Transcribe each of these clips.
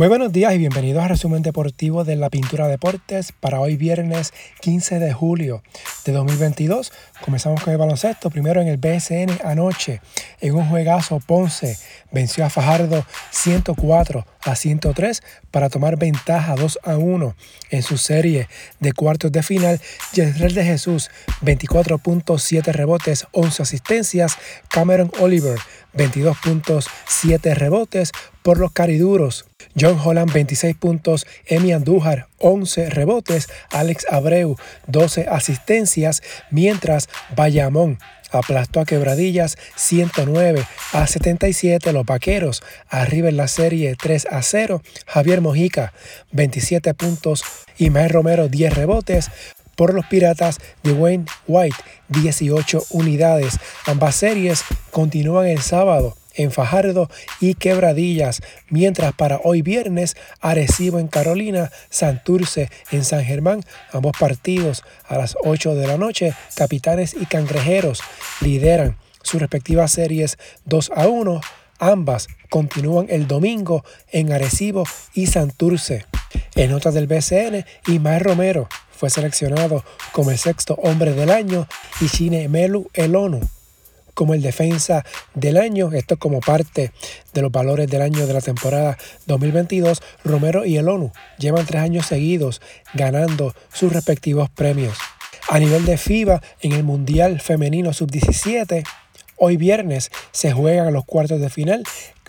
Muy buenos días y bienvenidos a Resumen Deportivo de la Pintura Deportes para hoy viernes 15 de julio de 2022. Comenzamos con el baloncesto, primero en el BSN anoche, en un juegazo Ponce venció a Fajardo 104 a 103 para tomar ventaja 2 a 1 en su serie de cuartos de final. Yesrel de Jesús 24.7 rebotes, 11 asistencias. Cameron Oliver 22.7 rebotes por los cariduros. John Holland 26 puntos, Emi Andújar 11 rebotes, Alex Abreu 12 asistencias, mientras Bayamón aplastó a Quebradillas 109 a 77 los Vaqueros, arriba en la serie 3 a 0, Javier Mojica 27 puntos. Y Mae Romero 10 rebotes, por los Piratas de Wayne White 18 unidades. Ambas series continúan el sábado en Fajardo y Quebradillas, mientras para hoy viernes Arecibo en Carolina, Santurce en San Germán, ambos partidos a las 8 de la noche, Capitanes y Cangrejeros lideran sus respectivas series 2 a 1, ambas continúan el domingo en Arecibo y Santurce. En notas del BCN, Ismael Romero fue seleccionado como el sexto hombre del año y Chine Melu Elonu como el defensa del año. Esto como parte de los valores del año de la temporada 2022. Romero y el ONU llevan tres años seguidos ganando sus respectivos premios. A nivel de FIBA, en el Mundial Femenino Sub-17, hoy viernes se juegan los cuartos de final.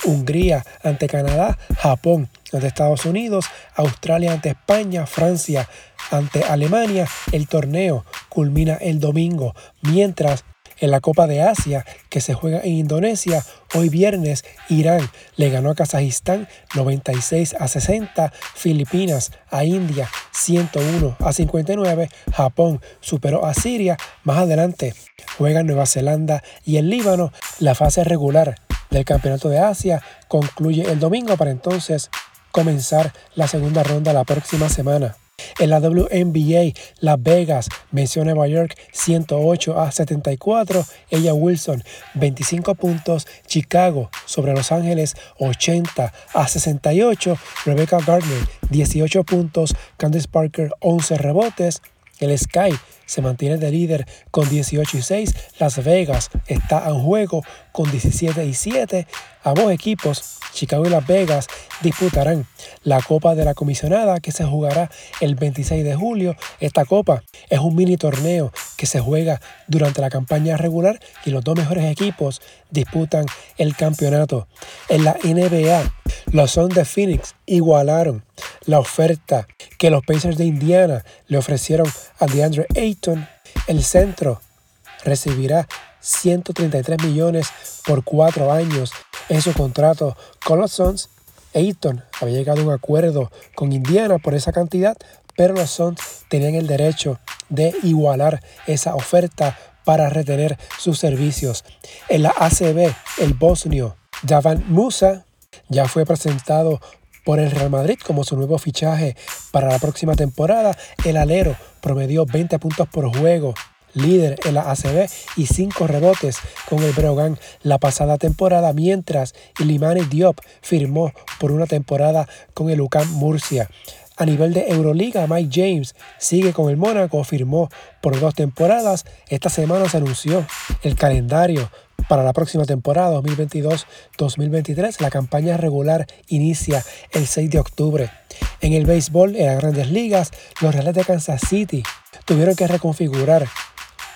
Hungría ante Canadá, Japón ante Estados Unidos, Australia ante España, Francia ante Alemania. El torneo culmina el domingo, mientras en la Copa de Asia que se juega en Indonesia, hoy viernes Irán le ganó a Kazajistán 96 a 60, Filipinas a India 101 a 59, Japón superó a Siria, más adelante juegan Nueva Zelanda y el Líbano. La fase regular del Campeonato de Asia concluye el domingo para entonces comenzar la segunda ronda la próxima semana. En la WNBA, Las Vegas venció a Nueva York 108 a 74. Ella Wilson 25 puntos. Chicago sobre Los Ángeles 80 a 68. Rebecca Gardner 18 puntos. Candice Parker 11 rebotes. El Sky se mantiene de líder con 18 y 6. Las Vegas está en juego con 17 y 7. Ambos equipos, Chicago y Las Vegas, disputarán la Copa de la Comisionada que se jugará el 26 de julio. Esta copa es un mini torneo que se juega durante la campaña regular y los dos mejores equipos disputan el campeonato. En la NBA, los Suns de Phoenix igualaron la oferta que los Pacers de Indiana le ofrecieron a DeAndre Ayton. El centro recibirá 133 millones por cuatro años en su contrato con los Suns. Ayton había llegado a un acuerdo con Indiana por esa cantidad, pero los Suns tenían el derecho de igualar esa oferta para retener sus servicios. En la ACB, el bosnio Davan Musa ya fue presentado por el Real Madrid como su nuevo fichaje para la próxima temporada. El alero promedió 20 puntos por juego, líder en la ACB y 5 rebotes con el Breogán la pasada temporada, mientras Ilimani Diop firmó por una temporada con el UCAM Murcia. A nivel de Euroliga, Mike James sigue con el Mónaco, firmó por dos temporadas. Esta semana se anunció el calendario para la próxima temporada 2022-2023. La campaña regular inicia el 6 de octubre. En el béisbol, en las grandes ligas, los Reales de Kansas City tuvieron que reconfigurar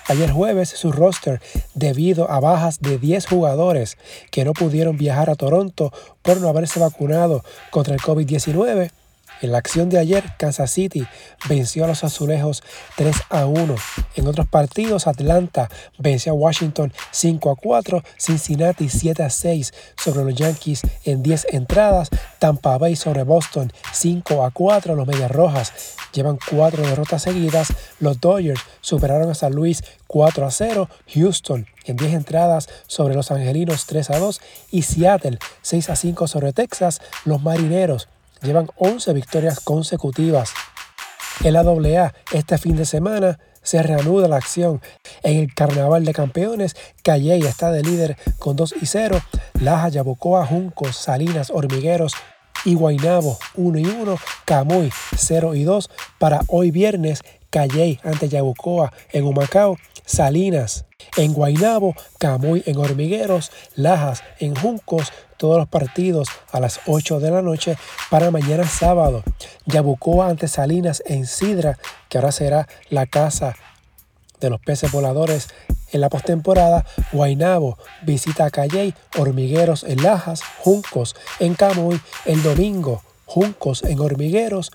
ayer jueves su roster debido a bajas de 10 jugadores que no pudieron viajar a Toronto por no haberse vacunado contra el COVID-19 en la acción de ayer, Kansas City venció a los azulejos 3 a 1. En otros partidos, Atlanta venció a Washington 5 a 4, Cincinnati 7 a 6 sobre los Yankees en 10 entradas, Tampa Bay sobre Boston 5 a 4, los Medias Rojas llevan 4 derrotas seguidas, los Dodgers superaron a San Luis 4 a 0, Houston en 10 entradas sobre los Angelinos 3 a 2 y Seattle 6 a 5 sobre Texas, los Marineros llevan 11 victorias consecutivas. En la AA, este fin de semana, se reanuda la acción en el Carnaval de Campeones. Calle está de líder con 2 y 0. Laja, Yabucoa, Juncos, Salinas, Hormigueros y Guainabo 1 y 1, Camuy 0 y 2 para hoy viernes, Calley ante Yabucoa en Humacao, Salinas en Guainabo, Camuy en Hormigueros, Lajas en Juncos, todos los partidos a las 8 de la noche para mañana sábado. Yabucoa ante Salinas en Sidra, que ahora será la casa de los peces voladores en la postemporada, Guainabo visita a Calley, Hormigueros en Lajas, Juncos en Camuy el domingo, Juncos en Hormigueros,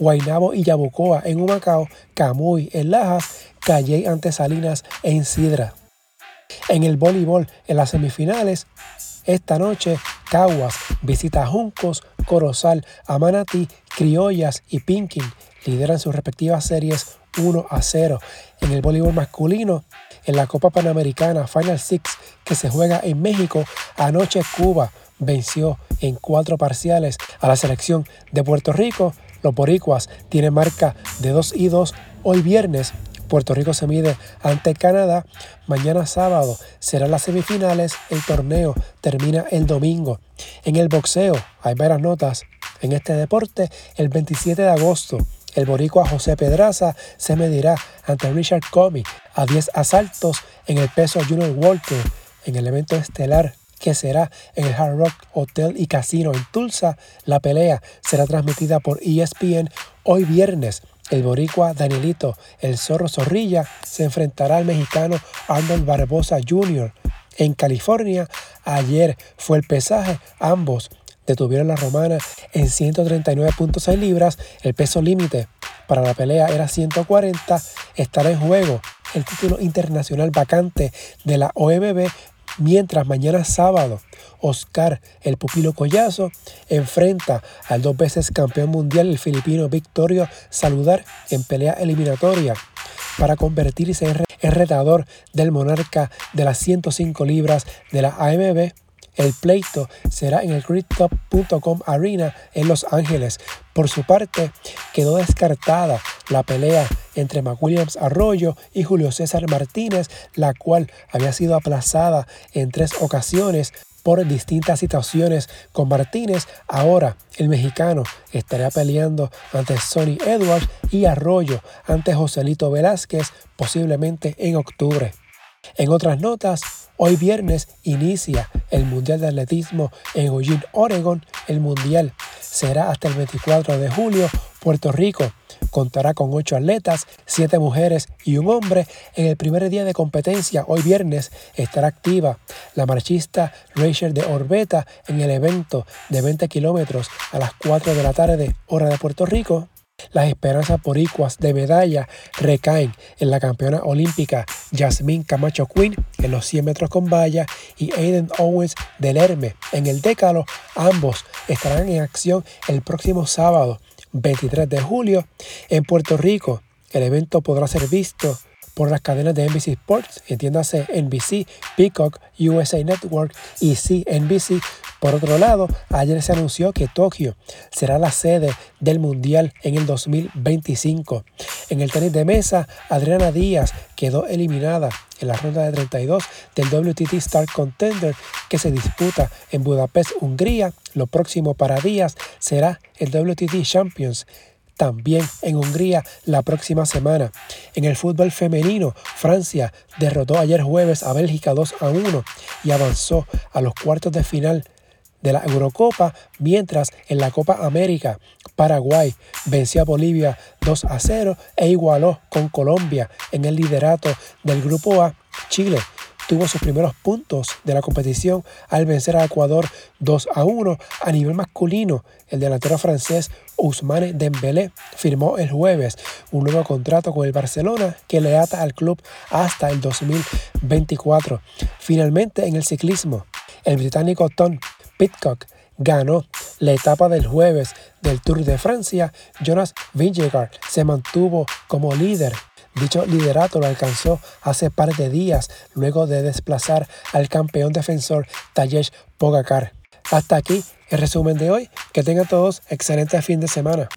Guainabo y Yabucoa en Humacao, Camuy en Lajas, Calley ante Salinas en Sidra. En el voleibol, en las semifinales, esta noche Caguas visita a Juncos, Corozal, Amanati, Criollas y Pinkin lideran sus respectivas series 1 a 0. En el voleibol masculino, en la Copa Panamericana Final Six que se juega en México, anoche Cuba venció en cuatro parciales a la selección de Puerto Rico. Los boricuas tienen marca de 2 y 2 hoy viernes. Puerto Rico se mide ante Canadá. Mañana sábado serán las semifinales. El torneo termina el domingo. En el boxeo hay varias notas en este deporte. El 27 de agosto el boricua José Pedraza se medirá ante Richard Comey a 10 asaltos en el peso Junior Walker en el evento estelar que será en el Hard Rock Hotel y Casino en Tulsa. La pelea será transmitida por ESPN hoy viernes. El boricua Danielito, el zorro zorrilla, se enfrentará al mexicano Arnold Barbosa Jr. En California, ayer fue el pesaje, ambos detuvieron la romana en 139.6 libras. El peso límite para la pelea era 140. Estará en juego el título internacional vacante de la OMB, mientras mañana sábado Oscar el Pupilo Collazo enfrenta al dos veces campeón mundial el filipino Victorio Saludar en pelea eliminatoria para convertirse en, retador del monarca de las 105 libras de la AMB el pleito será en el CritTop.com Arena en Los Ángeles. Por su parte, quedó descartada la pelea entre McWilliams Arroyo y Julio César Martínez, la cual había sido aplazada en tres ocasiones por distintas situaciones con Martínez. Ahora el mexicano estará peleando ante Sonny Edwards y Arroyo ante Joselito Velázquez posiblemente en octubre. En otras notas, hoy viernes inicia el Mundial de Atletismo en Eugene, Oregon. El Mundial será hasta el 24 de julio. Puerto Rico contará con ocho atletas, siete mujeres y un hombre. En el primer día de competencia, hoy viernes, estará activa la marchista Rachel de Orbeta en el evento de 20 kilómetros a las 4 de la tarde, hora de Puerto Rico. Las esperanzas boricuas de medalla recaen en la campeona olímpica Jasmine Camacho Quinn en los 100 metros con valla y Aiden Owens del Herme en el décalo. Ambos estarán en acción el próximo sábado 23 de julio en Puerto Rico. El evento podrá ser visto por las cadenas de NBC Sports, entiéndase NBC, Peacock, USA Network y CNBC. Por otro lado, ayer se anunció que Tokio será la sede del Mundial en el 2025. En el tenis de mesa, Adriana Díaz quedó eliminada en la ronda de 32 del WTT Star Contender que se disputa en Budapest, Hungría. Lo próximo para Díaz será el WTT Champions también en Hungría la próxima semana. En el fútbol femenino, Francia derrotó ayer jueves a Bélgica 2 a 1 y avanzó a los cuartos de final de la Eurocopa, mientras en la Copa América Paraguay venció a Bolivia 2 a 0 e igualó con Colombia en el liderato del Grupo A. Chile tuvo sus primeros puntos de la competición al vencer a Ecuador 2 a 1. A nivel masculino, el delantero francés Ousmane Dembélé firmó el jueves un nuevo contrato con el Barcelona que le ata al club hasta el 2024. Finalmente, en el ciclismo, el británico Tom Pitcock ganó la etapa del jueves del Tour de Francia. Jonas Vingegaard se mantuvo como líder Dicho liderato lo alcanzó hace par de días luego de desplazar al campeón defensor Tayesh Pogacar. Hasta aquí el resumen de hoy. Que tengan todos excelente fin de semana.